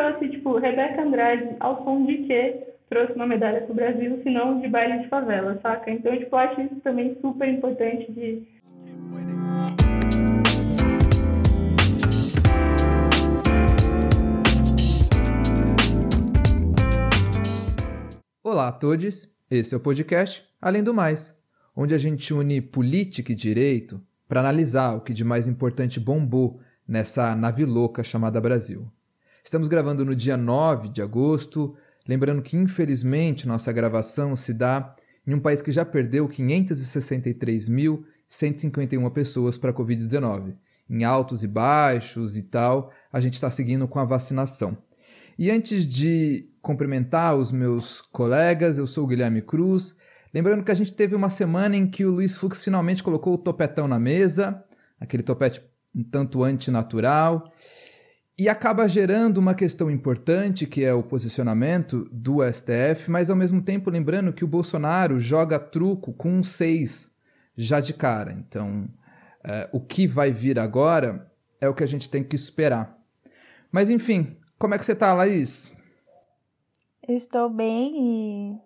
trouxe, tipo, Rebeca Andrade, ao som de que trouxe uma medalha para o Brasil, se não de baile de favela, saca? Então, tipo, eu acho isso também super importante de Olá a todos, esse é o podcast Além do Mais, onde a gente une política e direito para analisar o que de mais importante bombou nessa nave louca chamada Brasil. Estamos gravando no dia 9 de agosto, lembrando que infelizmente nossa gravação se dá em um país que já perdeu 563.151 pessoas para a Covid-19. Em altos e baixos e tal, a gente está seguindo com a vacinação. E antes de cumprimentar os meus colegas, eu sou o Guilherme Cruz. Lembrando que a gente teve uma semana em que o Luiz Fux finalmente colocou o topetão na mesa, aquele topete um tanto antinatural, e acaba gerando uma questão importante que é o posicionamento do STF, mas ao mesmo tempo lembrando que o Bolsonaro joga truco com um 6 já de cara. Então, é, o que vai vir agora é o que a gente tem que esperar. Mas enfim, como é que você está, Laís? estou bem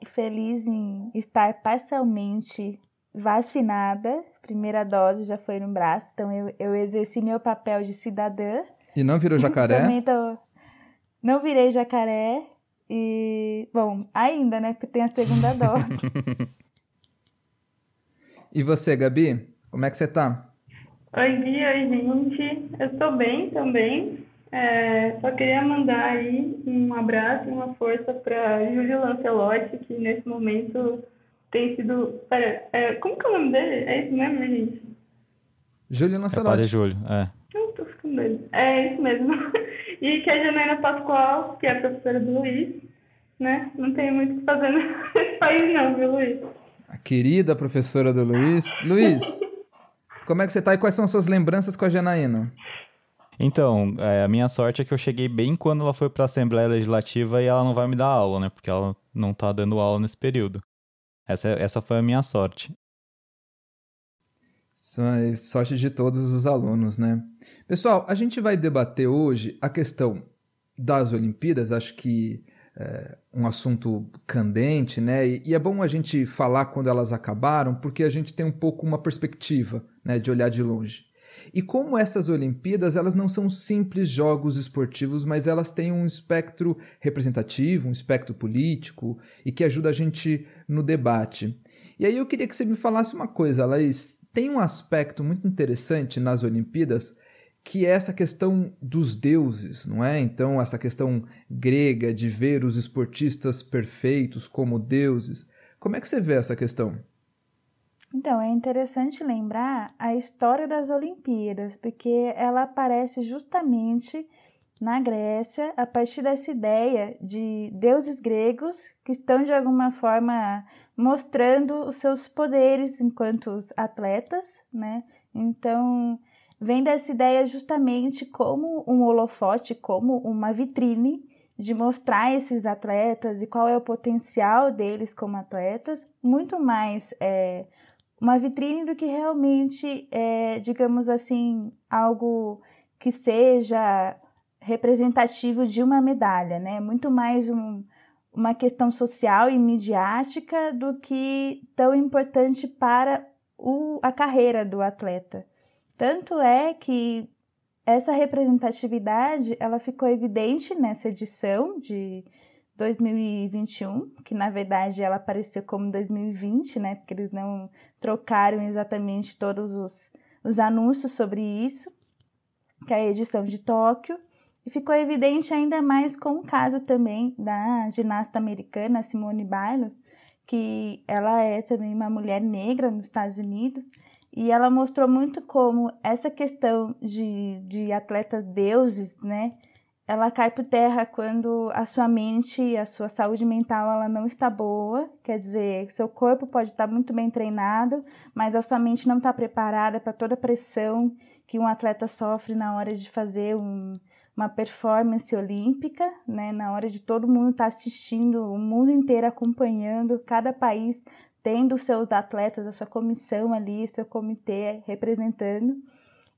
e feliz em estar parcialmente vacinada. Primeira dose já foi no braço, então eu, eu exerci meu papel de cidadã. E não virou jacaré? Também tô... Não virei jacaré. E, bom, ainda, né? Porque tem a segunda dose. e você, Gabi? Como é que você tá? Oi, Gui, oi, gente. Eu tô bem também. É, só queria mandar aí um abraço e uma força para Júlio Lancelotti, que nesse momento tem sido. Pera, é, como que é o nome dele? É isso mesmo, gente? Júlio Lancelotti. É padre Júlio, é. É isso mesmo. E que a Janaína Pascoal, que é a professora do Luiz, né? Não tem muito o que fazer nesse país, não, viu, Luiz? A querida professora do Luiz. Luiz, como é que você tá e quais são as suas lembranças com a Janaína? Então, é, a minha sorte é que eu cheguei bem quando ela foi para a Assembleia Legislativa e ela não vai me dar aula, né? Porque ela não tá dando aula nesse período. Essa, essa foi a minha sorte. Sorte de todos os alunos, né? Pessoal, a gente vai debater hoje a questão das Olimpíadas, acho que é um assunto candente, né? E, e, é bom a gente falar quando elas acabaram, porque a gente tem um pouco uma perspectiva, né, de olhar de longe. E como essas Olimpíadas, elas não são simples jogos esportivos, mas elas têm um espectro representativo, um espectro político e que ajuda a gente no debate. E aí eu queria que você me falasse uma coisa, Laís. Tem um aspecto muito interessante nas Olimpíadas que é essa questão dos deuses, não é? Então, essa questão grega de ver os esportistas perfeitos como deuses. Como é que você vê essa questão? Então, é interessante lembrar a história das Olimpíadas, porque ela aparece justamente na Grécia a partir dessa ideia de deuses gregos que estão de alguma forma mostrando os seus poderes enquanto atletas, né? Então, vem dessa ideia justamente como um holofote, como uma vitrine de mostrar esses atletas e qual é o potencial deles como atletas, muito mais é, uma vitrine do que realmente, é, digamos assim, algo que seja representativo de uma medalha, né? Muito mais um, uma questão social e midiática do que tão importante para o, a carreira do atleta. Tanto é que essa representatividade ela ficou evidente nessa edição de 2021, que na verdade ela apareceu como 2020, né? Porque eles não trocaram exatamente todos os, os anúncios sobre isso, que é a edição de Tóquio. E ficou evidente ainda mais com o caso também da ginasta americana Simone Biles, que ela é também uma mulher negra nos Estados Unidos, e ela mostrou muito como essa questão de, de atletas deuses, né, ela cai por terra quando a sua mente, a sua saúde mental, ela não está boa. Quer dizer, seu corpo pode estar muito bem treinado, mas a sua mente não está preparada para toda a pressão que um atleta sofre na hora de fazer um, uma performance olímpica, né? Na hora de todo mundo estar tá assistindo, o mundo inteiro acompanhando, cada país tendo seus atletas, a sua comissão ali, seu comitê representando.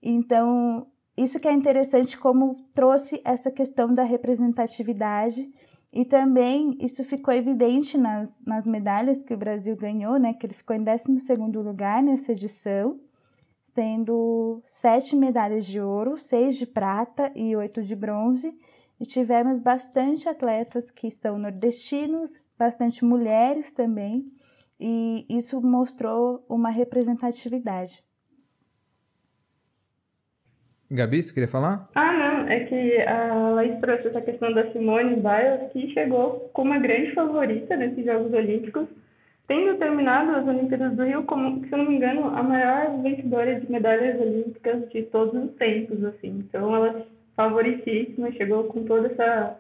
Então, isso que é interessante como trouxe essa questão da representatividade e também isso ficou evidente nas, nas medalhas que o Brasil ganhou, né? Que ele ficou em 12 lugar nessa edição, tendo sete medalhas de ouro, seis de prata e oito de bronze. E tivemos bastante atletas que estão nordestinos, bastante mulheres também, e isso mostrou uma representatividade. Gabi, você queria falar? Ah, não, é que a Laís trouxe essa questão da Simone Biles, que chegou como uma grande favorita nesses Jogos Olímpicos, tendo terminado as Olimpíadas do Rio como, se eu não me engano, a maior vencedora de medalhas olímpicas de todos os tempos, assim. Então, ela favoritíssima, chegou com toda essa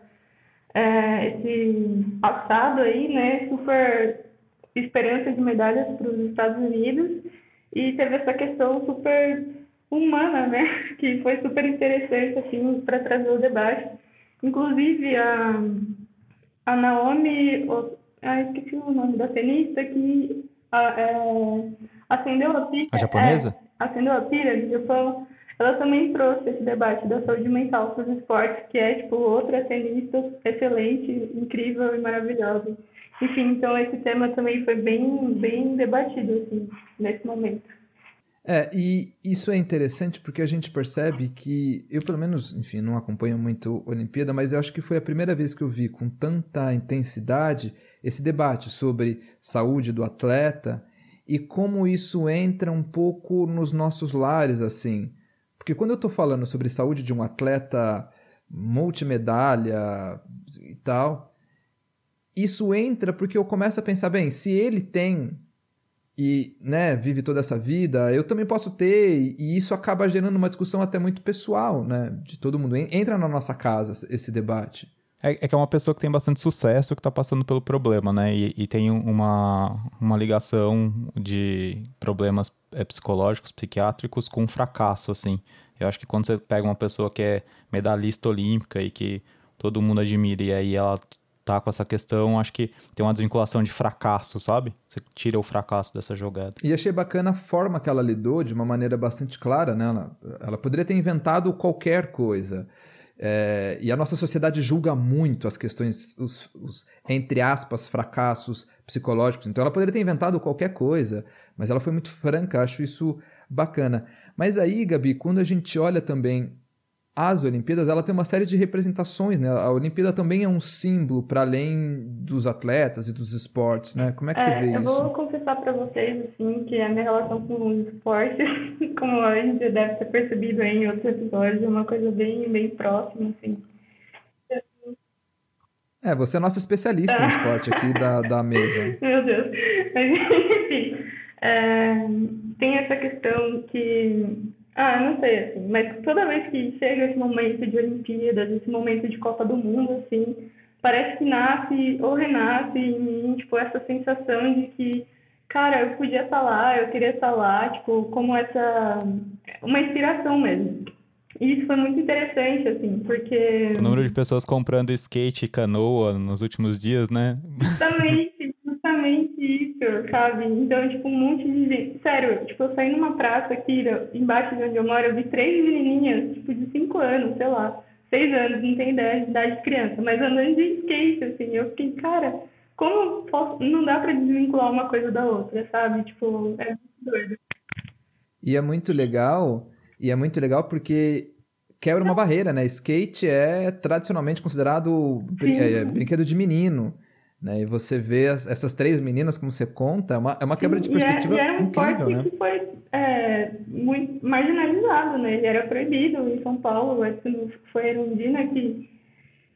é, esse passado aí, né, super esperança de medalhas para os Estados Unidos e teve essa questão super humana, né? Que foi super interessante, assim, para trazer o debate. Inclusive, a, a Naomi, ah, esqueci o nome da tenista, que a, é, acendeu a pira. A japonesa? É, acendeu a pira do Japão. Ela também trouxe esse debate da saúde mental para os esportes, que é, tipo, outra tenista excelente, incrível e maravilhosa. Enfim, então esse tema também foi bem, bem debatido, assim, nesse momento. É, e isso é interessante porque a gente percebe que, eu pelo menos, enfim, não acompanho muito a Olimpíada, mas eu acho que foi a primeira vez que eu vi com tanta intensidade esse debate sobre saúde do atleta e como isso entra um pouco nos nossos lares, assim. Porque quando eu estou falando sobre saúde de um atleta multimedalha e tal, isso entra porque eu começo a pensar, bem, se ele tem e né, vive toda essa vida, eu também posso ter, e isso acaba gerando uma discussão até muito pessoal, né? De todo mundo. Entra na nossa casa esse debate. É, é que é uma pessoa que tem bastante sucesso, que está passando pelo problema, né? E, e, tem uma, uma ligação de problemas é, psicológicos, psiquiátricos com fracasso, assim. Eu acho que quando você pega uma pessoa que é medalhista olímpica e que todo mundo admira, e aí ela tá com essa questão, acho que tem uma desvinculação de fracasso, sabe? Você tira o fracasso dessa jogada. E achei bacana a forma que ela lidou, de uma maneira bastante clara, né? Ela, ela poderia ter inventado qualquer coisa. É, e a nossa sociedade julga muito as questões, os, os, entre aspas, fracassos psicológicos. Então ela poderia ter inventado qualquer coisa, mas ela foi muito franca, acho isso bacana. Mas aí, Gabi, quando a gente olha também as Olimpíadas, ela tem uma série de representações, né? A Olimpíada também é um símbolo para além dos atletas e dos esportes, né? Como é que é, você vê eu isso? Eu vou confessar para vocês, assim, que a minha relação com os esportes, como a gente deve ter percebido em outros episódios, é uma coisa bem, bem próxima, assim. É, você é nossa especialista em esporte aqui da, da mesa. Meu Deus. Mas, enfim, é, tem essa questão que ah, não sei, assim, mas toda vez que chega esse momento de Olimpíadas, esse momento de Copa do Mundo, assim, parece que nasce ou renasce em mim, tipo, essa sensação de que, cara, eu podia estar lá, eu queria estar lá, tipo, como essa, uma inspiração mesmo. E isso foi muito interessante, assim, porque... O número de pessoas comprando skate e canoa nos últimos dias, né? Justamente, sabe? Então, tipo, um monte de gente. Sério, tipo, eu saí numa praça aqui, embaixo de onde eu moro, eu vi três menininhas, tipo, de cinco anos, sei lá, seis anos, não tem ideia de idade de criança, mas andando de skate, assim. Eu fiquei, cara, como posso... não dá pra desvincular uma coisa da outra, sabe? Tipo, é muito doido. E é muito legal, e é muito legal porque quebra uma barreira, né? Skate é tradicionalmente considerado brin é, brinquedo de menino. Né? E você vê as, essas três meninas, como você conta, é uma, é uma quebra de perspectiva e era, e era um incrível, né? que foi é, muito marginalizado, né? Ele era proibido em São Paulo, acho que foi a Erundina que,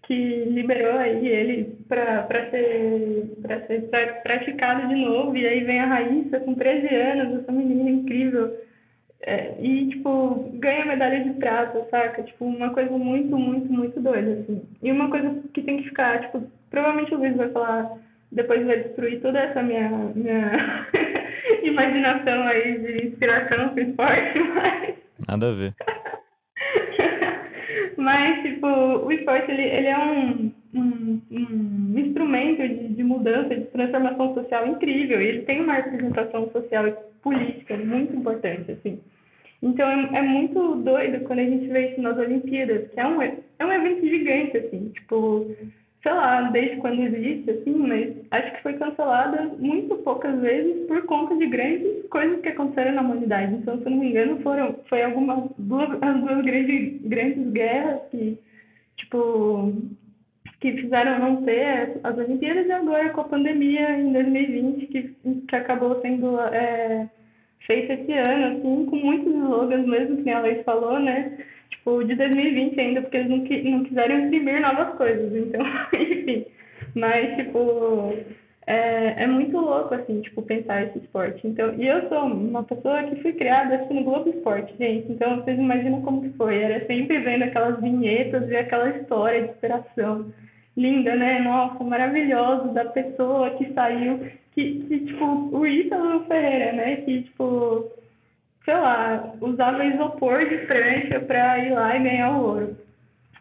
que liberou aí ele para ser, ser praticado de novo, e aí vem a Raíssa com 13 anos, essa menina incrível, é, e, tipo, ganha medalha de prata, saca? Tipo, uma coisa muito, muito, muito doida, assim. E uma coisa que tem que ficar, tipo, provavelmente o Luiz vai falar, depois vai destruir toda essa minha, minha imaginação aí de inspiração pro esporte, mas... Nada a ver. mas, tipo, o esporte, ele, ele é um, um, um instrumento de, de mudança, de transformação social incrível. E ele tem uma representação social e política muito importante, assim. Então é, é, muito doido quando a gente vê isso nas Olimpíadas, que é um, é um evento gigante, assim, tipo, sei lá, desde quando existe, assim, mas acho que foi cancelada muito poucas vezes por conta de grandes coisas que aconteceram na humanidade. Então, se eu não me engano, foram, foi algumas duas, as duas grandes, grandes guerras que, tipo, que fizeram não ter as Olimpíadas e agora com a pandemia em 2020, que, que acabou sendo é, feita esse ano, assim, com muitos slogans mesmo, que a Laís falou, né? Tipo, de 2020 ainda, porque eles não, não quiseram imprimir novas coisas, então, enfim. Mas, tipo, é, é muito louco, assim, tipo, pensar esse esporte. Então, e eu sou uma pessoa que fui criada, assim, no Globo Esporte, gente. Então, vocês imaginam como foi. Era sempre vendo aquelas vinhetas e aquela história de superação linda, né? Nossa, maravilhoso da pessoa que saiu, que, que tipo, o Ítalo Ferreira, né? Que, tipo, sei lá, usava isopor de prancha pra ir lá e ganhar o ouro.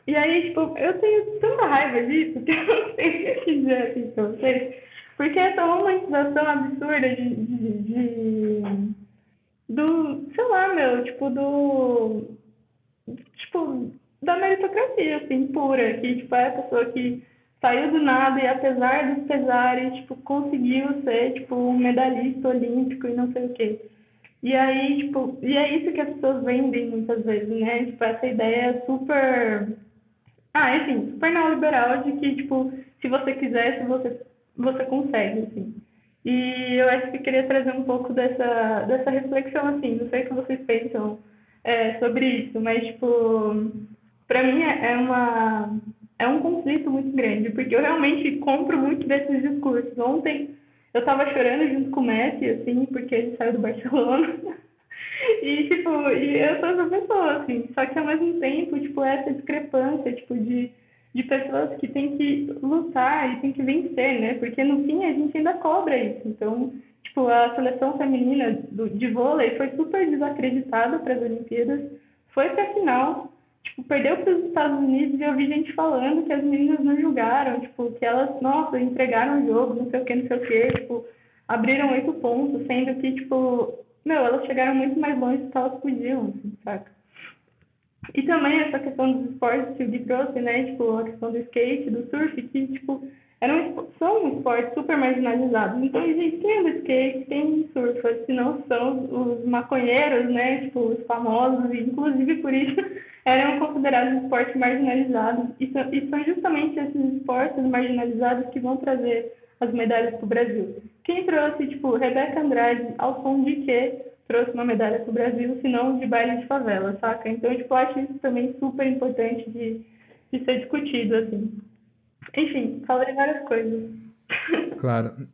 E aí, tipo, eu tenho tanta raiva disso que eu não sei o que dizer aqui pra vocês. Porque essa romantização absurda de, de, de, do, sei lá, meu, tipo, do, tipo, da meritocracia, assim, pura, que, tipo, é a pessoa que saiu do nada e, apesar dos pesares, tipo, conseguiu ser, tipo, um medalhista olímpico e não sei o quê. E aí, tipo, e é isso que as pessoas vendem muitas vezes, né? Tipo, essa ideia super... Ah, enfim, super neoliberal de que, tipo, se você quiser, se você, você consegue, assim. E eu acho que queria trazer um pouco dessa, dessa reflexão, assim, não sei o que vocês pensam é, sobre isso, mas, tipo, para mim é, é uma é um conflito muito grande, porque eu realmente compro muito desses discursos. Ontem eu tava chorando junto com o Messi, assim, porque ele saiu do Barcelona. e, tipo, e eu sou essa pessoa, assim. Só que ao mesmo tempo, tipo, essa discrepância, tipo, de, de pessoas que tem que lutar e tem que vencer, né? Porque no fim a gente ainda cobra isso. Então, tipo, a seleção feminina do, de vôlei foi super desacreditada para as Olimpíadas. Foi pra final, tipo, perdeu para os Estados Unidos e eu vi gente falando que as meninas não julgaram, tipo, que elas, nossa, entregaram o jogo, não sei o que, não sei o que, tipo, abriram oito pontos, sendo que, tipo, meu, elas chegaram muito mais longe do que elas podiam, assim, saca? E também essa questão dos esportes que o Gui trouxe, né, tipo, a questão do skate, do surf, que, tipo, eram, são esportes super marginalizados. Então, gente, quem anda skate, quem surfa, se não são os maconheiros, né, tipo, os famosos, e inclusive por isso eram considerados esportes marginalizados. E são, e são justamente esses esportes marginalizados que vão trazer as medalhas para o Brasil. Quem trouxe, tipo, Rebeca Andrade, ao som de que trouxe uma medalha para o Brasil, se não de baile de favela, saca? Então, tipo, eu acho isso também super importante de, de ser discutido, assim. Enfim, falei várias coisas. Claro.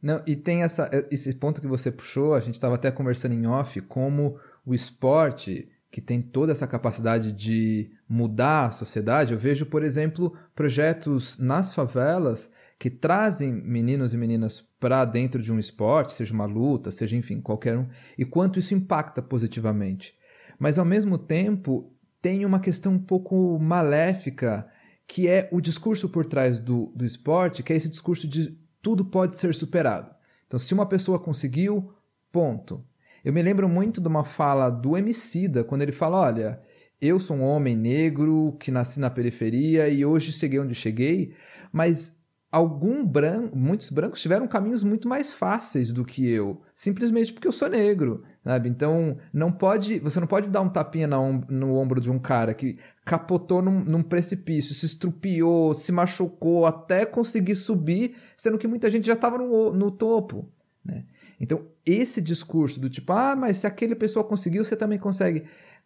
Não, e tem essa, esse ponto que você puxou, a gente estava até conversando em off, como o esporte, que tem toda essa capacidade de mudar a sociedade. Eu vejo, por exemplo, projetos nas favelas que trazem meninos e meninas para dentro de um esporte, seja uma luta, seja enfim, qualquer um, e quanto isso impacta positivamente. Mas ao mesmo tempo, tem uma questão um pouco maléfica que é o discurso por trás do, do esporte, que é esse discurso de tudo pode ser superado. Então, se uma pessoa conseguiu, ponto. Eu me lembro muito de uma fala do Emicida, quando ele fala, olha, eu sou um homem negro que nasci na periferia e hoje cheguei onde cheguei, mas algum branco, muitos brancos tiveram caminhos muito mais fáceis do que eu, simplesmente porque eu sou negro, sabe? Então, não pode, você não pode dar um tapinha no, no ombro de um cara que capotou num, num, precipício, se estrupiou, se machucou até conseguir subir, sendo que muita gente já estava no, no topo, né? Então, esse discurso do tipo, ah, mas se aquele pessoa conseguiu, você também consegue.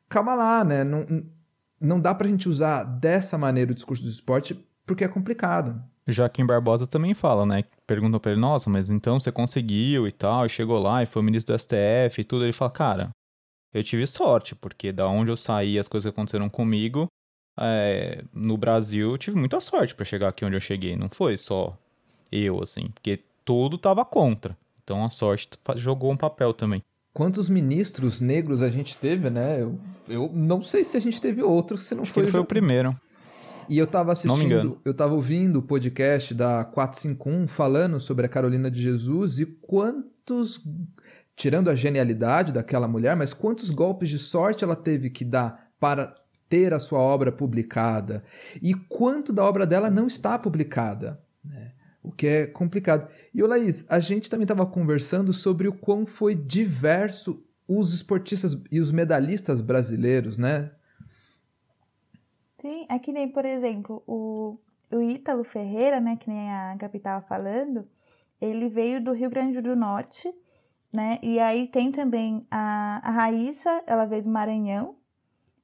Calma lá, né? Não, não dá pra gente usar dessa maneira o discurso do esporte porque é complicado. Joaquim Barbosa também fala, né? Perguntam pra ele, nossa, mas então você conseguiu e tal, e chegou lá e foi ministro do STF e tudo. Ele fala, cara, eu tive sorte, porque da onde eu saí, as coisas que aconteceram comigo, é, no Brasil, eu tive muita sorte para chegar aqui onde eu cheguei. Não foi só eu, assim, porque tudo tava contra. Então a sorte jogou um papel também. Quantos ministros negros a gente teve, né? Eu, eu não sei se a gente teve outros, se não Acho foi. Ele foi o primeiro. E eu tava assistindo, eu tava ouvindo o podcast da 451 falando sobre a Carolina de Jesus e quantos tirando a genialidade daquela mulher, mas quantos golpes de sorte ela teve que dar para ter a sua obra publicada e quanto da obra dela não está publicada, né? o que é complicado. E o Laís, a gente também estava conversando sobre o quão foi diverso os esportistas e os medalhistas brasileiros, né? Sim, é que nem, por exemplo, o, o Ítalo Ferreira, né, que nem a estava falando, ele veio do Rio Grande do Norte, né? E aí tem também a, a Raíssa, ela veio do Maranhão,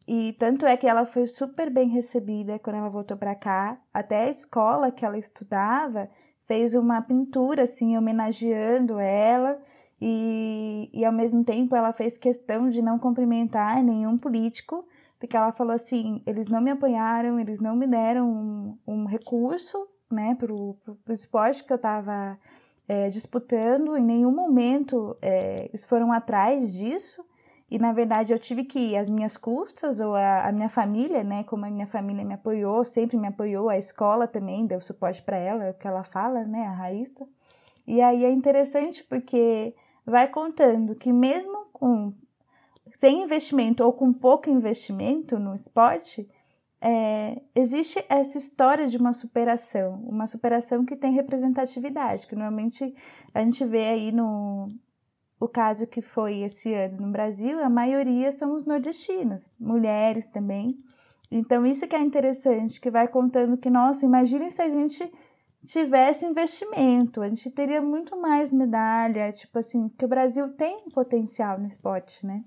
e tanto é que ela foi super bem recebida quando ela voltou para cá. Até a escola que ela estudava fez uma pintura assim homenageando ela e, e ao mesmo tempo ela fez questão de não cumprimentar nenhum político, porque ela falou assim: eles não me apoiaram, eles não me deram um, um recurso né, para o esporte que eu estava é, disputando, em nenhum momento é, eles foram atrás disso. E na verdade eu tive que ir às minhas custas, ou a, a, minha família, né? Como a minha família me apoiou, sempre me apoiou, a escola também deu suporte para ela, é o que ela fala, né? A Raíssa. E aí é interessante porque vai contando que mesmo com sem investimento ou com pouco investimento no esporte, é, existe essa história de uma superação, uma superação que tem representatividade, que normalmente a gente vê aí no, o caso que foi esse ano no Brasil, a maioria são os nordestinos, mulheres também. Então, isso que é interessante, que vai contando que, nossa, imagine se a gente tivesse investimento, a gente teria muito mais medalha, tipo assim, que o Brasil tem potencial no esporte, né?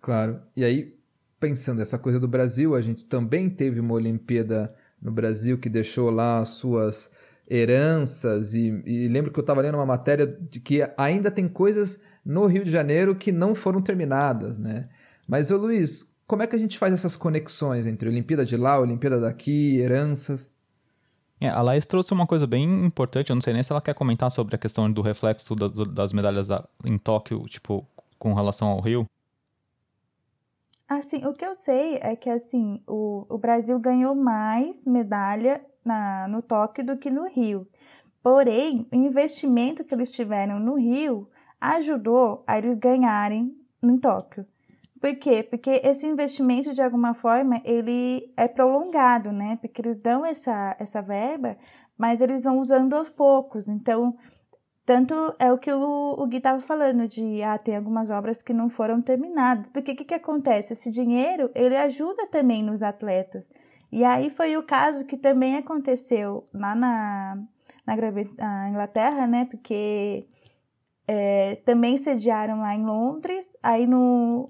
Claro. E aí, pensando essa coisa do Brasil, a gente também teve uma Olimpíada no Brasil que deixou lá as suas heranças e, e lembro que eu estava lendo uma matéria de que ainda tem coisas no Rio de Janeiro que não foram terminadas, né? Mas, ô Luiz, como é que a gente faz essas conexões entre Olimpíada de lá, Olimpíada daqui, heranças? É, a Laís trouxe uma coisa bem importante, eu não sei nem se ela quer comentar sobre a questão do reflexo das, das medalhas em Tóquio, tipo, com relação ao Rio. Assim, o que eu sei é que assim, o, o Brasil ganhou mais medalha na, no Tóquio do que no Rio. Porém, o investimento que eles tiveram no Rio ajudou a eles ganharem em Tóquio. Por quê? Porque esse investimento, de alguma forma, ele é prolongado, né? Porque eles dão essa, essa verba, mas eles vão usando aos poucos. Então, tanto é o que o, o Gui estava falando, de, ah, tem algumas obras que não foram terminadas. Porque o que, que acontece? Esse dinheiro, ele ajuda também nos atletas. E aí foi o caso que também aconteceu lá na, na, na Inglaterra, né? Porque é, também sediaram lá em Londres, aí no,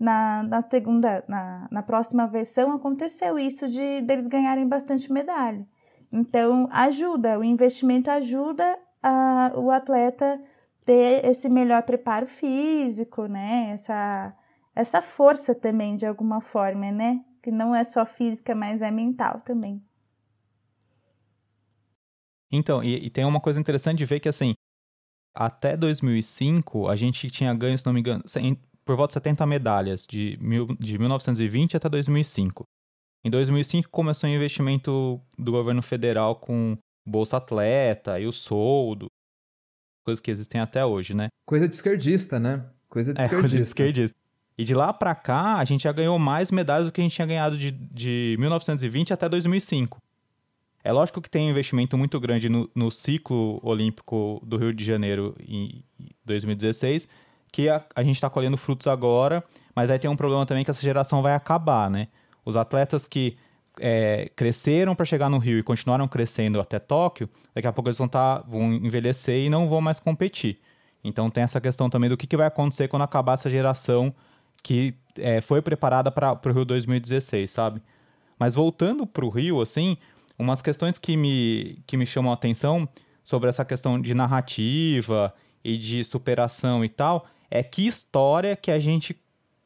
na, na segunda, na, na próxima versão aconteceu isso de deles ganharem bastante medalha. Então ajuda, o investimento ajuda a, o atleta ter esse melhor preparo físico, né? Essa, essa força também de alguma forma, né? que não é só física, mas é mental também. Então, e, e, tem uma coisa interessante de ver que, assim, até 2005, a gente tinha ganho, se não me engano, por volta de 70 medalhas, de, mil, de 1920 até 2005. Em 2005 começou o investimento do governo federal com Bolsa Atleta e o soldo, coisas que existem até hoje, né? Coisa de esquerdista, né? Coisa de esquerdista. É, coisa de esquerdista. E de lá para cá, a gente já ganhou mais medalhas do que a gente tinha ganhado de, de 1920 até 2005. É lógico que tem um investimento muito grande no, no ciclo olímpico do Rio de Janeiro em 2016, que a, a gente está colhendo frutos agora, mas aí tem um problema também que essa geração vai acabar, né? Os atletas que é, cresceram para chegar no Rio e continuaram crescendo até Tóquio, daqui a pouco eles vão, tá, vão envelhecer e não vão mais competir. Então tem essa questão também do que, que vai acontecer quando acabar essa geração que é, foi preparada para o Rio 2016, sabe? Mas voltando para o Rio, assim, umas questões que me, que me chamam a atenção sobre essa questão de narrativa e de superação e tal, é que história que a gente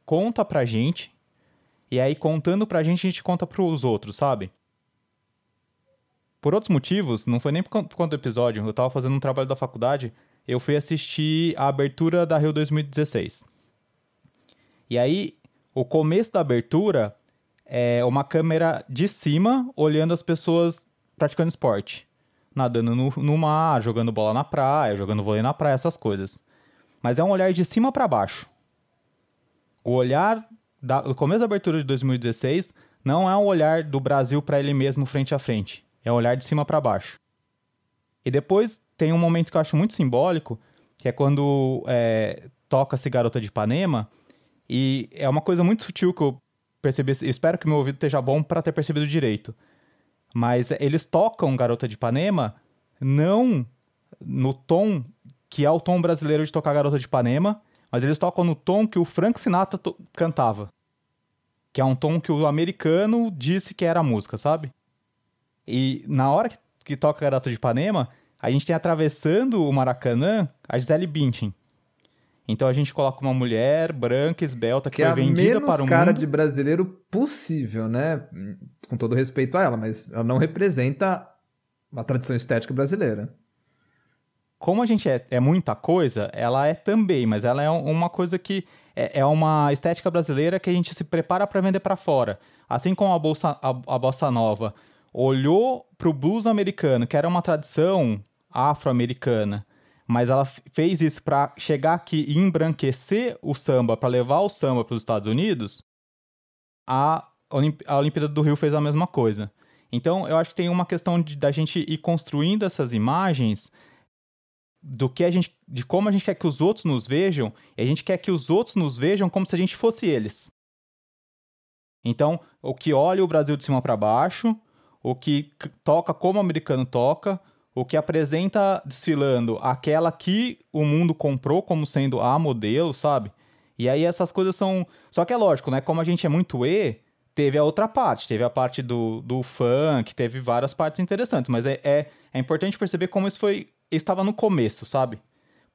conta pra gente, e aí contando pra gente, a gente conta pros outros, sabe? Por outros motivos, não foi nem por conta do episódio, eu tava fazendo um trabalho da faculdade, eu fui assistir a abertura da Rio 2016. E aí, o começo da abertura é uma câmera de cima olhando as pessoas praticando esporte. Nadando no, no mar, jogando bola na praia, jogando vôlei na praia, essas coisas. mas é um olhar de cima para baixo. O olhar da, do começo da abertura de 2016 não é um olhar do Brasil para ele mesmo frente a frente, é um olhar de cima para baixo. E depois tem um momento que eu acho muito simbólico, que é quando é, toca-se Garota de Ipanema, e é uma coisa muito sutil que eu percebi, espero que meu ouvido esteja bom para ter percebido direito. Mas eles tocam Garota de Ipanema não no tom que é o tom brasileiro de tocar Garota de Ipanema, mas eles tocam no tom que o Frank Sinatra cantava. Que é um tom que o americano disse que era a música, sabe? E na hora que, que toca Garota de Ipanema, a gente tem atravessando o Maracanã a Gisele Bündchen. Então a gente coloca uma mulher branca, esbelta, que, que foi é vendida para o mundo. cara de brasileiro possível, né? Com todo respeito a ela, mas ela não representa a tradição estética brasileira. Como a gente é, é muita coisa, ela é também, mas ela é uma coisa que é, é uma estética brasileira que a gente se prepara para vender para fora. Assim como a, bolsa, a, a bossa nova olhou para o blues americano, que era uma tradição afro-americana, mas ela fez isso para chegar aqui e embranquecer o samba, para levar o samba para os Estados Unidos, a, Olimp a Olimpíada do Rio fez a mesma coisa. Então, eu acho que tem uma questão de, da gente ir construindo essas imagens do que a gente, de como a gente quer que os outros nos vejam, e a gente quer que os outros nos vejam como se a gente fosse eles. Então, o que olha o Brasil de cima para baixo, o que toca como o americano toca, o que apresenta desfilando aquela que o mundo comprou como sendo a modelo, sabe? E aí essas coisas são. Só que é lógico, né? Como a gente é muito E, teve a outra parte. Teve a parte do, do funk, teve várias partes interessantes. Mas é, é, é importante perceber como isso foi. Estava no começo, sabe?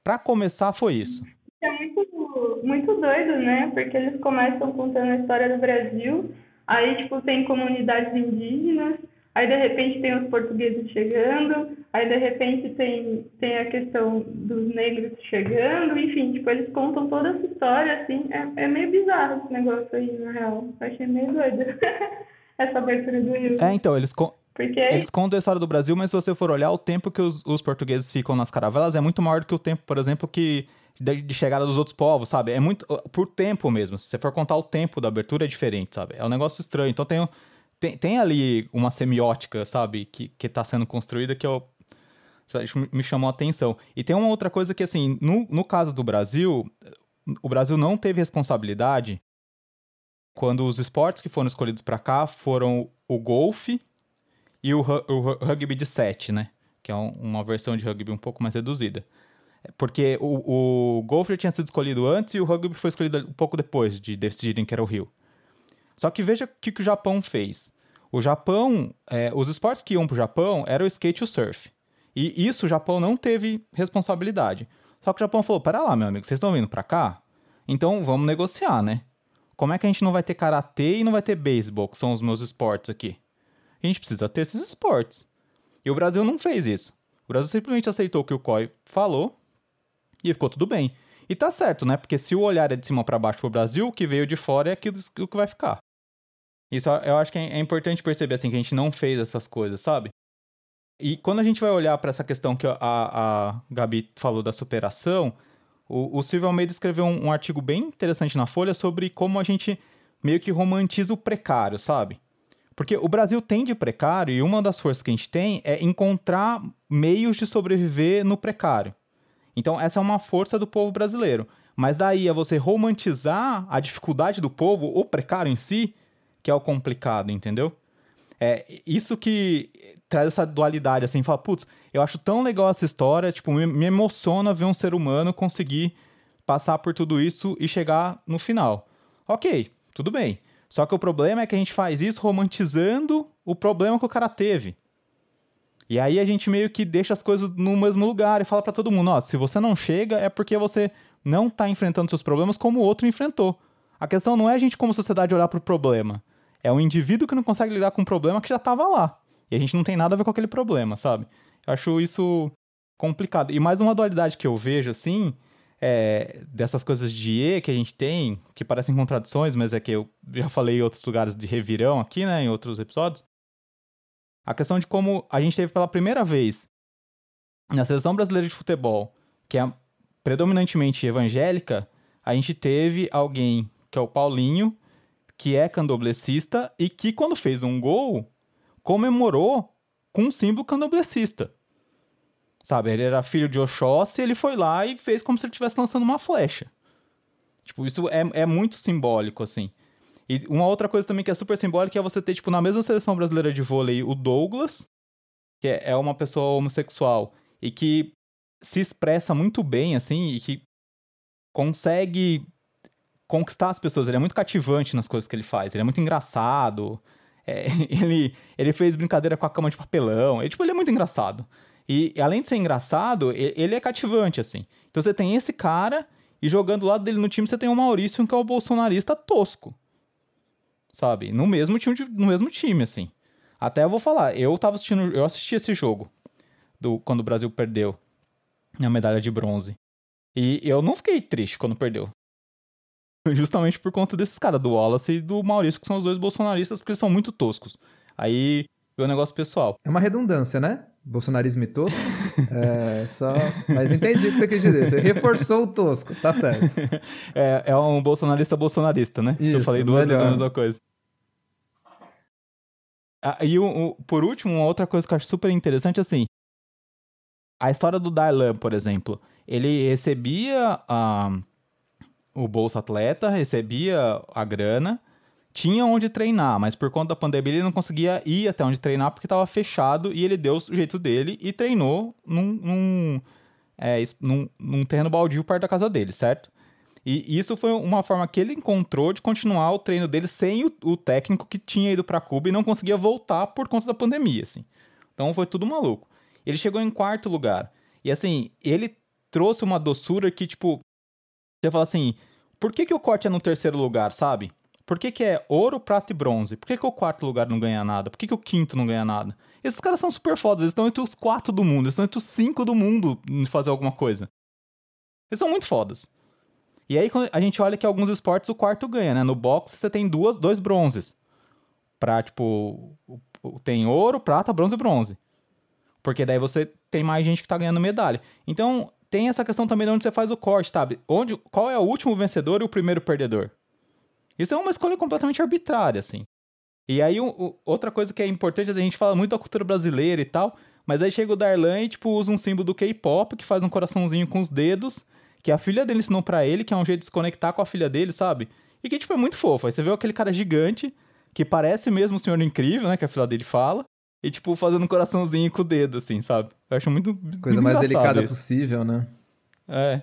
Para começar, foi isso. É muito, muito doido, né? Porque eles começam contando a história do Brasil. Aí, tipo, tem comunidades indígenas Aí, de repente, tem os portugueses chegando, aí, de repente, tem, tem a questão dos negros chegando, enfim, tipo, eles contam toda essa história, assim, é, é meio bizarro esse negócio aí, na real. Eu achei meio doido essa abertura do Rio. É, então, eles... Porque... Eles contam a história do Brasil, mas se você for olhar, o tempo que os, os portugueses ficam nas caravelas é muito maior do que o tempo, por exemplo, que de, de, chegada dos outros povos, sabe? É muito por tempo mesmo. Se você for contar o tempo da abertura, é diferente, sabe? É um negócio estranho. Então tem, tem, tem ali uma semiótica, sabe, que, que tá sendo construída que eu, me chamou a atenção. E tem uma outra coisa que, assim, no, no caso do Brasil, o Brasil não teve responsabilidade quando os esportes que foram escolhidos para cá foram o golfe e o, o, rugby de 7, né? Que é um, uma versão de rugby um pouco mais reduzida. Porque o, o golfe tinha sido escolhido antes e o rugby foi escolhido um pouco depois de decidirem que era o Rio. Só que veja o que, que o Japão fez. O Japão, é, os esportes que iam para o Japão eram o skate e o surf. E isso o Japão não teve responsabilidade. Só que o Japão falou: pera lá, meu amigo, vocês estão vindo para cá? Então vamos negociar, né? Como é que a gente não vai ter karatê e não vai ter beisebol, que são os meus esportes aqui? A gente precisa ter esses esportes. E o Brasil não fez isso. O Brasil simplesmente aceitou o que o COI falou e ficou tudo bem. E tá certo, né? Porque se o olhar é de cima para baixo pro Brasil, o que veio de fora é aquilo que vai ficar. Isso eu acho que é, é importante perceber, assim, que a gente não fez essas coisas, sabe? E quando a gente vai olhar para essa questão que a, a Gabi falou da superação, o, o Silvio Almeida escreveu um, um, artigo bem interessante na Folha sobre como a gente meio que romantiza o precário, sabe? Porque o Brasil tem de precário e uma das forças que a gente tem é encontrar meios de sobreviver no precário. Então, essa é uma força do povo brasileiro. Mas daí a você romantizar a dificuldade do povo, o precário em si, que é o complicado, entendeu? É isso que traz essa dualidade, assim, fala, putz, eu acho tão legal essa história, tipo, me, me emociona ver um ser humano conseguir passar por tudo isso e chegar no final. Ok, tudo bem. Só que o problema é que a gente faz isso romantizando o problema que o cara teve. E aí a gente meio que deixa as coisas no mesmo lugar e fala para todo mundo, ó, se você não chega é porque você não tá enfrentando seus problemas como o outro enfrentou. A questão não é a gente como sociedade olhar para o problema. É um indivíduo que não consegue lidar com um problema que já estava lá. E a gente não tem nada a ver com aquele problema, sabe? Eu acho isso complicado. E mais uma dualidade que eu vejo, assim, é, dessas coisas de E que a gente tem, que parecem contradições, mas é que eu já falei em outros lugares de revirão aqui, né, em outros episódios. A questão de como a gente teve pela primeira vez na seleção brasileira de futebol, que é predominantemente evangélica, a gente teve alguém que é o Paulinho, que é candoblecista e que quando fez um gol, comemorou com um símbolo candoblecista. Sabe, ele era filho de Oxóssi, ele foi lá e fez como se ele estivesse lançando uma flecha. Tipo, isso é, é muito simbólico, assim. E uma outra coisa também que é super simbólica é você ter, tipo, na mesma seleção brasileira de vôlei, o Douglas, que é, é uma pessoa homossexual e que se expressa muito bem, assim, e que consegue conquistar as pessoas. Ele é muito cativante nas coisas que ele faz. Ele é muito engraçado. É, ele, ele fez brincadeira com a cama de papelão. Ele, tipo, ele é muito engraçado. E além de ser engraçado, ele é cativante, assim. Então você tem esse cara, e jogando do lado dele no time, você tem o Maurício, que é o bolsonarista tosco. Sabe? No mesmo time, no mesmo time assim. Até eu vou falar, eu tava assistindo, eu assisti esse jogo do quando o Brasil perdeu a medalha de bronze. E eu não fiquei triste quando perdeu. Justamente por conta desses caras, do Wallace e do Maurício, que são os dois bolsonaristas, porque eles são muito toscos. Aí, o negócio pessoal. É uma redundância, né? Bolsonarismo e tosco. é, só... Mas entendi o que você quis dizer. Você reforçou o tosco, tá certo. É, é um bolsonarista bolsonarista, né? Isso, eu falei duas vezes a mesma coisa. Ah, e por último, uma outra coisa que eu acho super interessante, assim, a história do Darlan, por exemplo, ele recebia a, o Bolsa Atleta, recebia a grana, tinha onde treinar, mas por conta da pandemia ele não conseguia ir até onde treinar porque estava fechado e ele deu o jeito dele e treinou num, num, é, num, num terreno baldio perto da casa dele, certo? E isso foi uma forma que ele encontrou de continuar o treino dele sem o, o técnico que tinha ido para Cuba e não conseguia voltar por conta da pandemia, assim. Então foi tudo maluco. Ele chegou em quarto lugar. E assim, ele trouxe uma doçura que, tipo, você fala assim, por que, que o corte é no terceiro lugar, sabe? Por que, que é ouro, prata e bronze? Por que, que o quarto lugar não ganha nada? Por que, que o quinto não ganha nada? Esses caras são super fodas, eles estão entre os quatro do mundo, eles estão entre os cinco do mundo em fazer alguma coisa. Eles são muito fodas. E aí a gente olha que alguns esportes o quarto ganha, né? No boxe você tem duas, dois bronzes. Pra, tipo, tem ouro, prata, bronze e bronze. Porque daí você tem mais gente que tá ganhando medalha. Então, tem essa questão também de onde você faz o corte, sabe? Onde, qual é o último vencedor e o primeiro perdedor? Isso é uma escolha completamente arbitrária, assim. E aí, o, o, outra coisa que é importante, a gente fala muito da cultura brasileira e tal, mas aí chega o Darlan e, tipo, usa um símbolo do K-pop, que faz um coraçãozinho com os dedos, que a filha dele ensinou para ele, que é um jeito de se conectar com a filha dele, sabe? E que, tipo, é muito fofo. Aí você vê aquele cara gigante, que parece mesmo o Senhor Incrível, né, que a filha dele fala, e, tipo, fazendo um coraçãozinho com o dedo, assim, sabe? Eu acho muito. Coisa muito mais delicada isso. possível, né? É.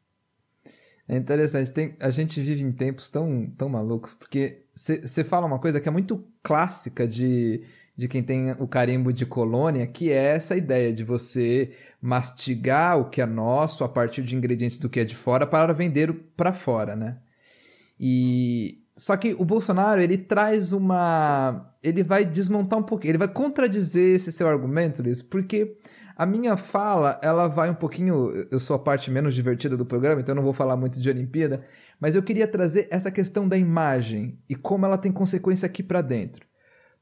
É interessante. Tem, a gente vive em tempos tão, tão malucos, porque você fala uma coisa que é muito clássica de, de quem tem o carimbo de colônia, que é essa ideia de você mastigar o que é nosso a partir de ingredientes do que é de fora para vender para fora, né? E só que o Bolsonaro, ele traz uma. Ele vai desmontar um pouquinho, ele vai contradizer esse seu argumento, Liz, porque a minha fala, ela vai um pouquinho. Eu sou a parte menos divertida do programa, então eu não vou falar muito de Olimpíada, mas eu queria trazer essa questão da imagem e como ela tem consequência aqui para dentro.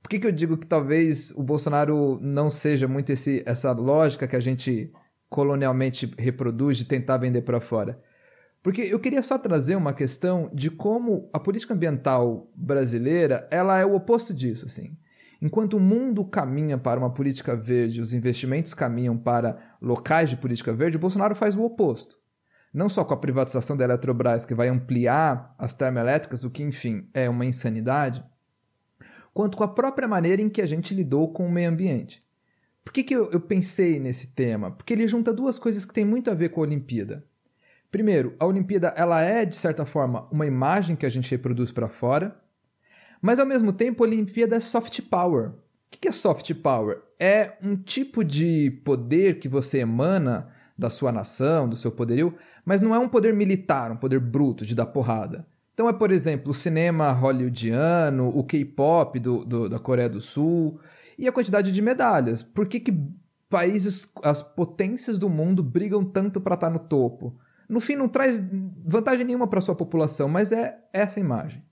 Por que, que eu digo que talvez o Bolsonaro não seja muito esse, essa lógica que a gente colonialmente reproduz de tentar vender para fora? Porque eu queria só trazer uma questão de como a política ambiental brasileira, ela é o oposto disso, assim. Enquanto o mundo caminha para uma política verde, os investimentos caminham para locais de política verde, o Bolsonaro faz o oposto. Não só com a privatização da Eletrobras, que vai ampliar as termoelétricas, o que, enfim, é uma insanidade, quanto com a própria maneira em que a gente lidou com o meio ambiente. Por que, que eu, eu pensei nesse tema? Porque ele junta duas coisas que têm muito a ver com a Olimpíada. Primeiro, a Olimpíada ela é de certa forma uma imagem que a gente reproduz para fora, mas ao mesmo tempo a Olimpíada é soft power. O que é soft power? É um tipo de poder que você emana da sua nação, do seu poderio, mas não é um poder militar, um poder bruto de dar porrada. Então é, por exemplo, o cinema hollywoodiano, o K-pop da Coreia do Sul e a quantidade de medalhas. Por que, que países, as potências do mundo brigam tanto para estar tá no topo? no fim não traz vantagem nenhuma para sua população, mas é essa imagem.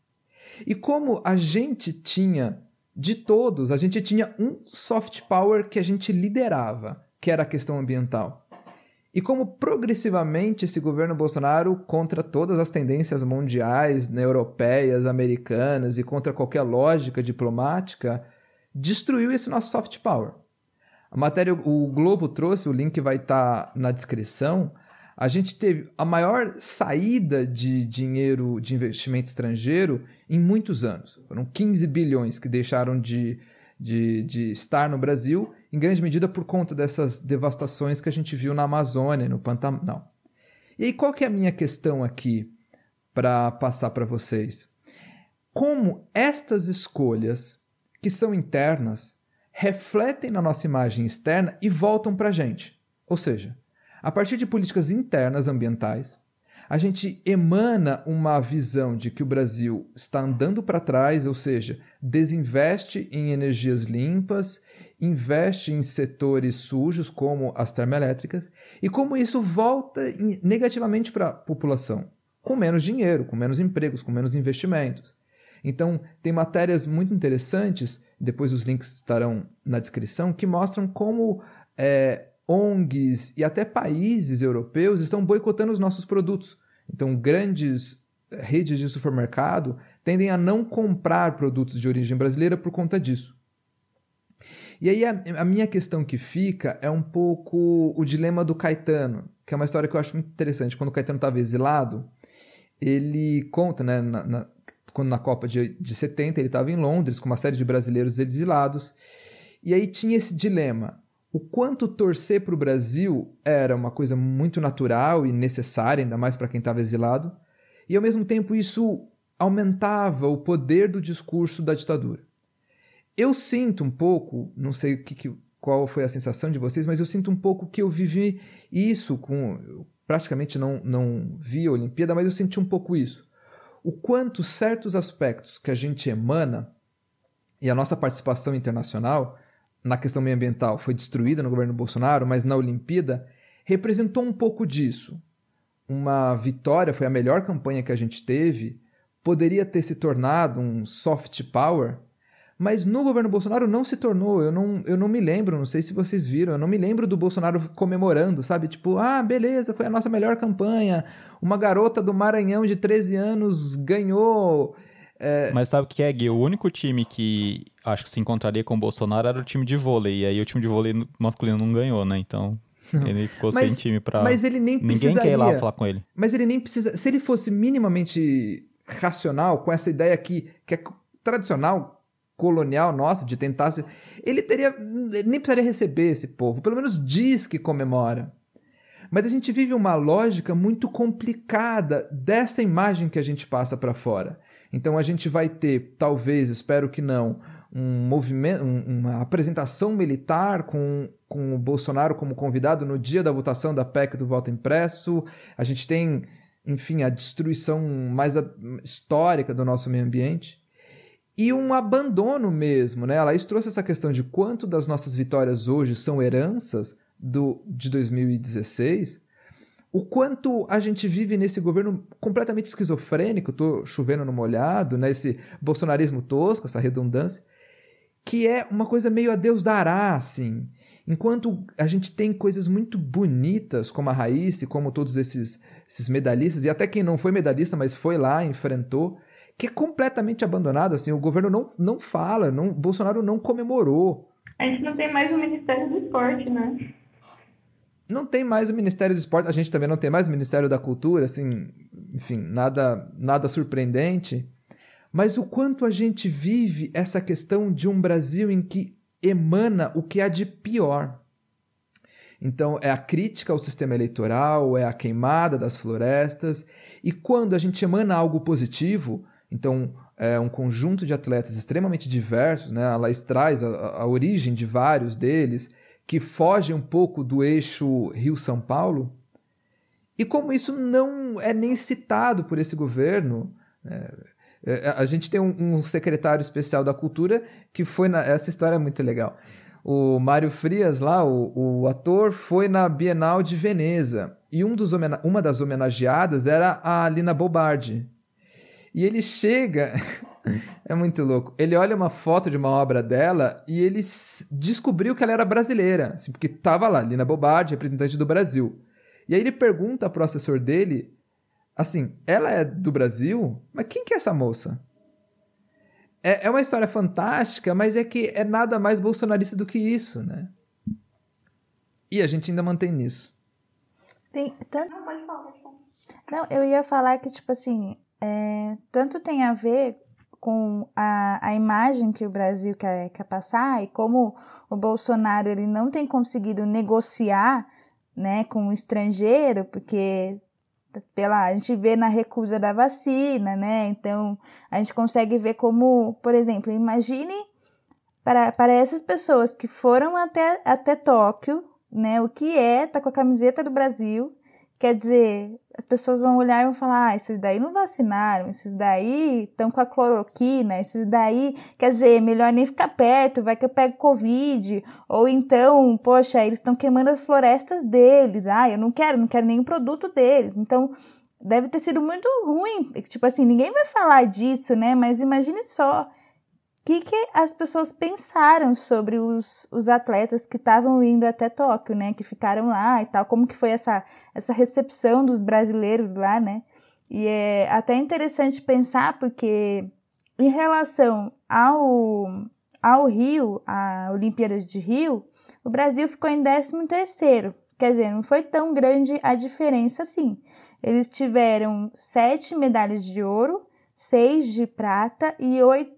E como a gente tinha de todos, a gente tinha um soft power que a gente liderava, que era a questão ambiental. e como progressivamente esse governo Bolsonaro, contra todas as tendências mundiais, né, europeias, americanas e contra qualquer lógica diplomática, destruiu esse nosso soft power. A matéria, o Globo trouxe, o link vai estar tá na descrição. A gente teve a maior saída de dinheiro de investimento estrangeiro em muitos anos. Foram 15 bilhões que deixaram de, de, de estar no Brasil, em grande medida por conta dessas devastações que a gente viu na Amazônia, no Pantanal. E aí, qual que é a minha questão aqui para passar para vocês? Como estas escolhas, que são internas, refletem na nossa imagem externa e voltam para a gente. Ou seja, a partir de políticas internas ambientais, a gente emana uma visão de que o Brasil está andando para trás, ou seja, desinveste em energias limpas, investe em setores sujos como as termoelétricas, e como isso volta negativamente para a população, com menos dinheiro, com menos empregos, com menos investimentos. Então, tem matérias muito interessantes depois os links estarão na descrição, que mostram como é, ONGs e até países europeus estão boicotando os nossos produtos. Então, grandes é, redes de supermercado tendem a não comprar produtos de origem brasileira por conta disso. E aí a, a, minha questão que fica é um pouco o dilema do Caetano, que é uma história que eu acho muito interessante. Quando o Caetano estava exilado, ele conta, né, na, na, quando na Copa de, de 70 ele estava em Londres com uma série de brasileiros exilados. E aí tinha esse dilema. O quanto torcer para o Brasil era uma coisa muito natural e necessária, ainda mais para quem estava exilado, e ao mesmo tempo isso aumentava o poder do discurso da ditadura. Eu sinto um pouco, não sei que, que, qual foi a sensação de vocês, mas eu sinto um pouco que eu vivi isso com. Eu praticamente não, não vi a Olimpíada, mas eu senti um pouco isso o quanto certos aspectos que a gente emana e a nossa participação internacional na questão ambiental foi destruída no governo Bolsonaro, mas na Olimpíada representou um pouco disso. Uma vitória foi a melhor campanha que a gente teve, poderia ter se tornado um soft power mas no governo Bolsonaro não se tornou. Eu não, eu não me lembro, não sei se vocês viram, eu não me lembro do Bolsonaro comemorando, sabe? Tipo, ah, beleza, foi a nossa melhor campanha. Uma garota do Maranhão de 13 anos ganhou. É... Mas sabe o que é, Gui? O único time que acho que se encontraria com o Bolsonaro era o time de vôlei. E aí o time de vôlei masculino não ganhou, né? Então. Ele ficou mas, sem time pra. Mas ele nem precisaria. Ninguém quer ir lá falar com ele. Mas ele nem precisa. Se ele fosse minimamente racional, com essa ideia aqui, que é tradicional, colonial nossa de tentar se... ele teria ele nem precisaria receber esse povo, pelo menos diz que comemora. Mas a gente vive uma lógica muito complicada dessa imagem que a gente passa para fora. Então a gente vai ter, talvez, espero que não, um movimento, uma apresentação militar com, com o Bolsonaro como convidado no dia da votação da PEC do voto impresso. A gente tem, enfim, a destruição mais histórica do nosso meio ambiente e um abandono mesmo, né? A Laís trouxe essa questão de quanto das nossas vitórias hoje são heranças do, de 2016, o quanto a gente vive nesse governo completamente esquizofrênico, tô chovendo no molhado, né? Esse bolsonarismo tosco, essa redundância, que é uma coisa meio a Deus dará, assim. Enquanto a gente tem coisas muito bonitas, como a Raíssa, como todos esses, esses medalhistas, e até quem não foi medalhista, mas foi lá, enfrentou, que é completamente abandonado. Assim, o governo não, não fala, não, Bolsonaro não comemorou. A gente não tem mais o Ministério do Esporte, né? Não tem mais o Ministério do Esporte, a gente também não tem mais o Ministério da Cultura, assim, enfim, nada, nada surpreendente. Mas o quanto a gente vive essa questão de um Brasil em que emana o que há de pior. Então, é a crítica ao sistema eleitoral, é a queimada das florestas. E quando a gente emana algo positivo, então, é um conjunto de atletas extremamente diversos, né? A Laís traz a, a origem de vários deles, que fogem um pouco do eixo Rio-São Paulo. E como isso não é nem citado por esse governo, né? A gente tem um, um, secretário especial da cultura que foi na. Essa história é muito legal. O Mário Frias, lá, o, o ator, foi na Bienal de Veneza. E um dos uma das homenageadas era a Lina Bobardi, e ele chega. é muito louco. Ele olha uma foto de uma obra dela e ele descobriu que ela era brasileira. Assim, porque tava lá, Lina Bobardi, representante do Brasil. E aí ele pergunta pro assessor dele, assim, ela é do Brasil? Mas quem que é essa moça? É, é uma história fantástica, mas é que é nada mais bolsonarista do que isso, né? E a gente ainda mantém nisso. Tem tanto... Não, pode falar, pode falar. Não, eu ia falar que, tipo assim, é, tanto tem a ver com a, a imagem que o Brasil quer, quer passar e como o Bolsonaro ele não tem conseguido negociar né, com o estrangeiro, porque pela a gente vê na recusa da vacina, né? Então a gente consegue ver como, por exemplo, imagine para, para essas pessoas que foram até, até Tóquio, né? O que é tá com a camiseta do Brasil Quer dizer, as pessoas vão olhar e vão falar: ah, esses daí não vacinaram, esses daí estão com a cloroquina, esses daí, quer dizer, melhor nem ficar perto, vai que eu pego Covid. Ou então, poxa, eles estão queimando as florestas deles, ah, eu não quero, não quero nenhum produto deles. Então, deve ter sido muito ruim. Tipo assim, ninguém vai falar disso, né? Mas imagine só que, que as pessoas pensaram sobre os, os atletas que estavam indo até Tóquio, né? Que ficaram lá e tal. Como que foi essa, essa recepção dos brasileiros lá, né? E é até interessante pensar porque em relação ao, ao Rio, a Olimpíadas de Rio, o Brasil ficou em 13 terceiro. Quer dizer, não foi tão grande a diferença assim. Eles tiveram sete medalhas de ouro, seis de prata e oito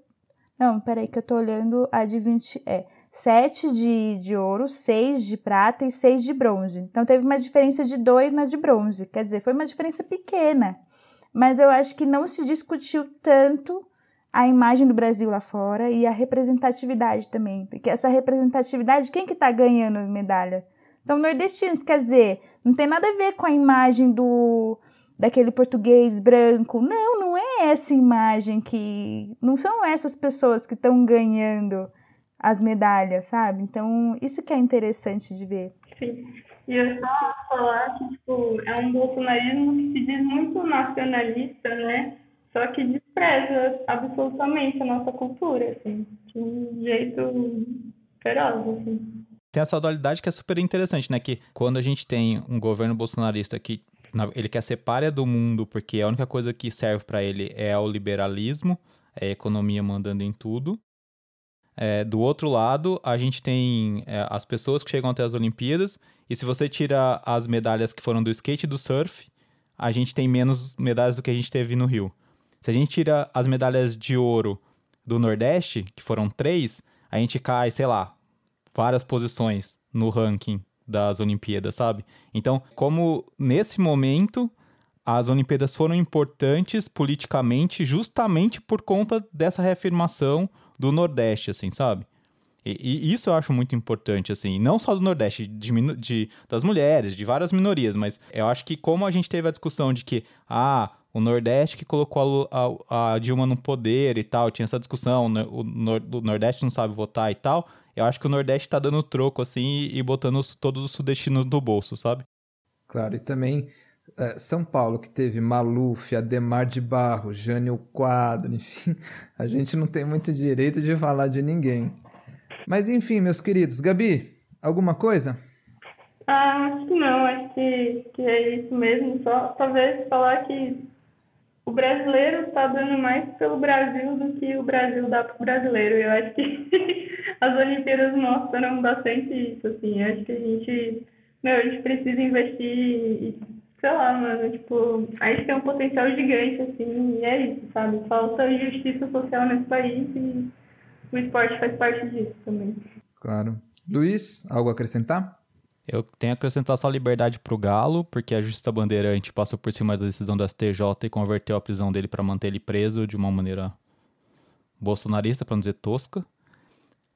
não, peraí que eu tô olhando a de 20. É, 7 de, de ouro, 6 de prata e 6 de bronze. Então teve uma diferença de 2 na de bronze. Quer dizer, foi uma diferença pequena. Mas eu acho que não se discutiu tanto a imagem do Brasil lá fora e a representatividade também. Porque essa representatividade, quem que tá ganhando medalha? São nordestinos, quer dizer, não tem nada a ver com a imagem do daquele português branco. Não, não é essa imagem que. Não são essas pessoas que estão ganhando as medalhas, sabe? Então, isso que é interessante de ver. Sim. E eu só falar que, tipo, é um bolsonarismo que se diz muito nacionalista, né? Só que despreza absolutamente a nossa cultura, assim, de um jeito feroz, assim. Tem essa dualidade que é super interessante, né? Que quando a gente tem um governo bolsonarista que ele quer ser párea do mundo porque a única coisa que serve para ele é o liberalismo, é a economia mandando em tudo. É, do outro lado, a gente tem é, as pessoas que chegam até as Olimpíadas, e se você tira as medalhas que foram do skate e do surf, a gente tem menos medalhas do que a gente teve no Rio. Se a gente tira as medalhas de ouro do Nordeste, que foram três, a gente cai, sei lá, várias posições no ranking das Olimpíadas, sabe? Então, como nesse momento as Olimpíadas foram importantes politicamente justamente por conta dessa reafirmação do Nordeste, assim, sabe? E, e, isso eu acho muito importante, assim, não só do Nordeste, de, de, das mulheres, de várias minorias, mas eu acho que como a gente teve a discussão de que, ah, o Nordeste que colocou a, a, a Dilma no poder e tal, tinha essa discussão, né, o, o Nordeste não sabe votar e tal, eu acho que o Nordeste tá dando troco, assim, e, botando os, todos os sudestinos no bolso, sabe? Claro, e também é, São Paulo, que teve Maluf, Ademar de Barro, Jânio Quadro, enfim, a gente não tem muito direito de falar de ninguém. Mas enfim, meus queridos, Gabi, alguma coisa? Ah, acho que não, acho que, que é isso mesmo. Só talvez falar que o brasileiro está dando mais pelo Brasil do que o Brasil dá para o brasileiro. Eu acho que as Olimpíadas mostram bastante isso, assim. Eu acho que a gente, meu, a gente precisa investir, sei lá, mano, tipo, a gente tem um potencial gigante, assim, e é isso, sabe? Falta justiça social nesse país e o esporte faz parte disso também. Claro. Luiz, algo a acrescentar? Eu tenho a acrescentar só liberdade pro Galo, porque a Justiça Bandeirante passou por cima da decisão do STJ e converteu a prisão dele para manter ele preso de uma maneira bolsonarista, para não dizer tosca.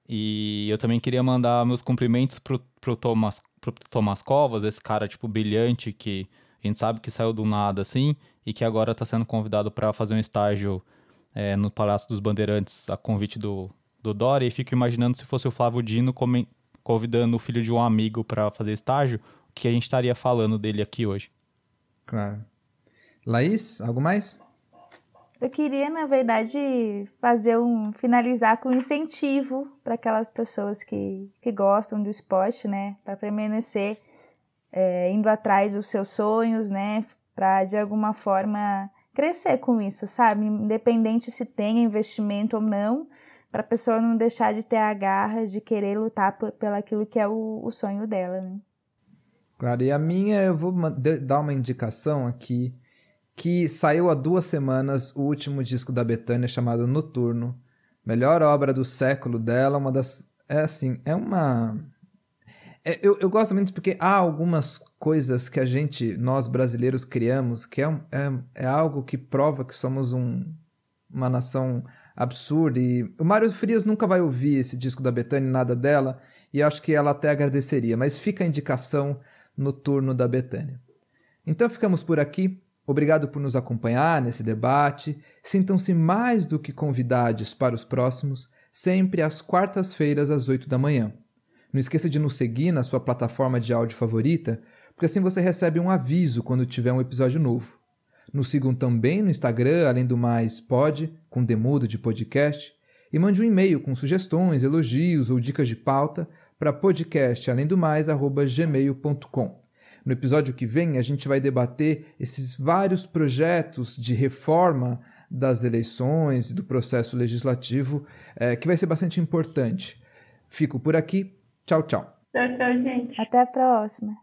E eu também queria mandar meus cumprimentos pro, pro, Thomas, pro Thomas Covas, esse cara, tipo, brilhante, que a gente sabe que saiu do nada, assim, e que agora está sendo convidado para fazer um estágio é, no Palácio dos Bandeirantes, a convite do, do Dória, e fico imaginando se fosse o Flávio Dino convidando o filho de um amigo para fazer estágio, o que a gente estaria falando dele aqui hoje. Claro. Laís, algo mais? Eu queria, na verdade, fazer um finalizar com um incentivo para aquelas pessoas que, que gostam do esporte, né, para permanecer é, indo atrás dos seus sonhos, né? Para de alguma forma crescer com isso, sabe? Independente se tem investimento ou não, para a pessoa não deixar de ter a garra de querer lutar pelo aquilo que é o, o sonho dela, né? Claro, e a minha, eu vou dar uma indicação aqui, que saiu há duas semanas o último disco da Betânia chamado Noturno. Melhor obra do século dela, uma das. É assim, é uma. É, eu, eu gosto muito porque há algumas coisas que a gente, nós brasileiros, criamos, que é, é, é algo que prova que somos um, uma nação absurda. E o Mário Frias nunca vai ouvir esse disco da Betânia, nada dela, e acho que ela até agradeceria, mas fica a indicação no turno da Betânia. Então ficamos por aqui. Obrigado por nos acompanhar nesse debate. Sintam-se mais do que convidados para os próximos, sempre às quartas-feiras às 8 da manhã. Não esqueça de nos seguir na sua plataforma de áudio favorita, porque assim você recebe um aviso quando tiver um episódio novo. Nos sigam também no Instagram, além do mais, pode, com demudo de podcast, e mande um e-mail com sugestões, elogios ou dicas de pauta para podcast além do mais gmail.com. No episódio que vem a gente vai debater esses vários projetos de reforma das eleições e do processo legislativo, é, que vai ser bastante importante. Fico por aqui. Tchau, tchau. Tchau, tchau, gente. Até a próxima.